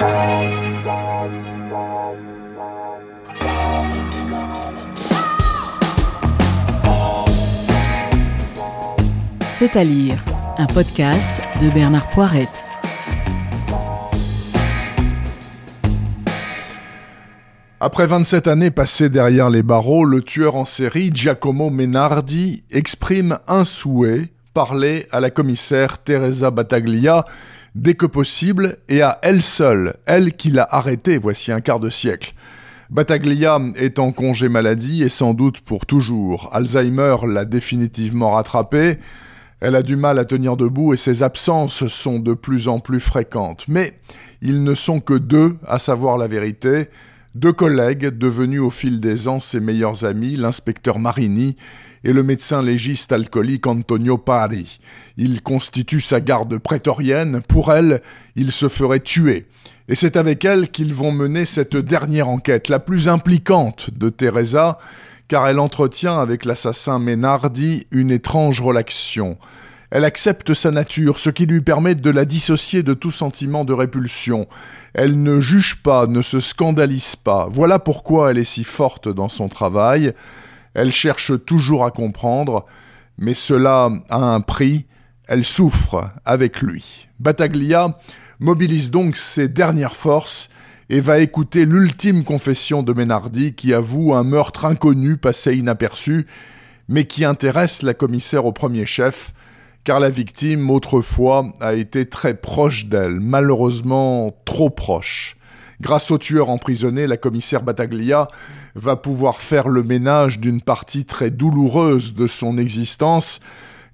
C'est à lire, un podcast de Bernard Poirette. Après 27 années passées derrière les barreaux, le tueur en série Giacomo Menardi exprime un souhait, parler à la commissaire Teresa Battaglia dès que possible et à elle seule, elle qui l'a arrêté voici un quart de siècle. Battaglia est en congé maladie et sans doute pour toujours. Alzheimer l'a définitivement rattrapé. Elle a du mal à tenir debout et ses absences sont de plus en plus fréquentes. Mais ils ne sont que deux à savoir la vérité. Deux collègues devenus au fil des ans ses meilleurs amis, l'inspecteur Marini et le médecin légiste alcoolique Antonio Pari. Il constitue sa garde prétorienne. Pour elle, il se ferait tuer. Et c'est avec elle qu'ils vont mener cette dernière enquête, la plus impliquante de Teresa, car elle entretient avec l'assassin Menardi une étrange relation. Elle accepte sa nature, ce qui lui permet de la dissocier de tout sentiment de répulsion. Elle ne juge pas, ne se scandalise pas. Voilà pourquoi elle est si forte dans son travail. Elle cherche toujours à comprendre, mais cela a un prix. Elle souffre avec lui. Battaglia mobilise donc ses dernières forces et va écouter l'ultime confession de Ménardi qui avoue un meurtre inconnu passé inaperçu, mais qui intéresse la commissaire au premier chef, car la victime, autrefois, a été très proche d'elle, malheureusement trop proche. Grâce au tueur emprisonné, la commissaire Battaglia va pouvoir faire le ménage d'une partie très douloureuse de son existence,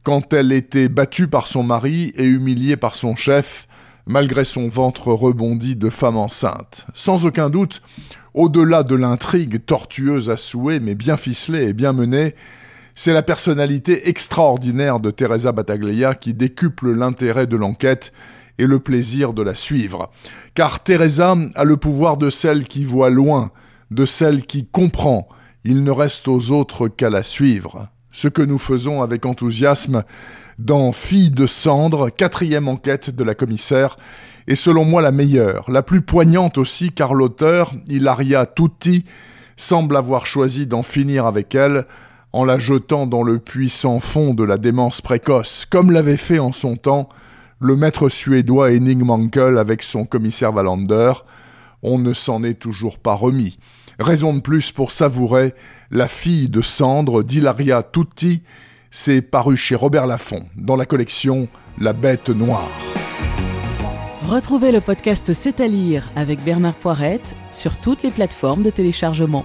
quand elle était battue par son mari et humiliée par son chef, malgré son ventre rebondi de femme enceinte. Sans aucun doute, au-delà de l'intrigue tortueuse à souhait, mais bien ficelée et bien menée, c'est la personnalité extraordinaire de Teresa Battaglia qui décuple l'intérêt de l'enquête et le plaisir de la suivre. Car Teresa a le pouvoir de celle qui voit loin, de celle qui comprend. Il ne reste aux autres qu'à la suivre. Ce que nous faisons avec enthousiasme, dans Fille de cendre, quatrième enquête de la commissaire, est selon moi la meilleure, la plus poignante aussi car l'auteur, Ilaria Tutti, semble avoir choisi d'en finir avec elle en la jetant dans le puissant fond de la démence précoce, comme l'avait fait en son temps le maître suédois Henning Mankell avec son commissaire Wallander. On ne s'en est toujours pas remis. Raison de plus pour savourer La fille de cendre d'Hilaria Tutti, c'est paru chez Robert Laffont dans la collection La Bête Noire. Retrouvez le podcast C'est à lire avec Bernard Poirette sur toutes les plateformes de téléchargement.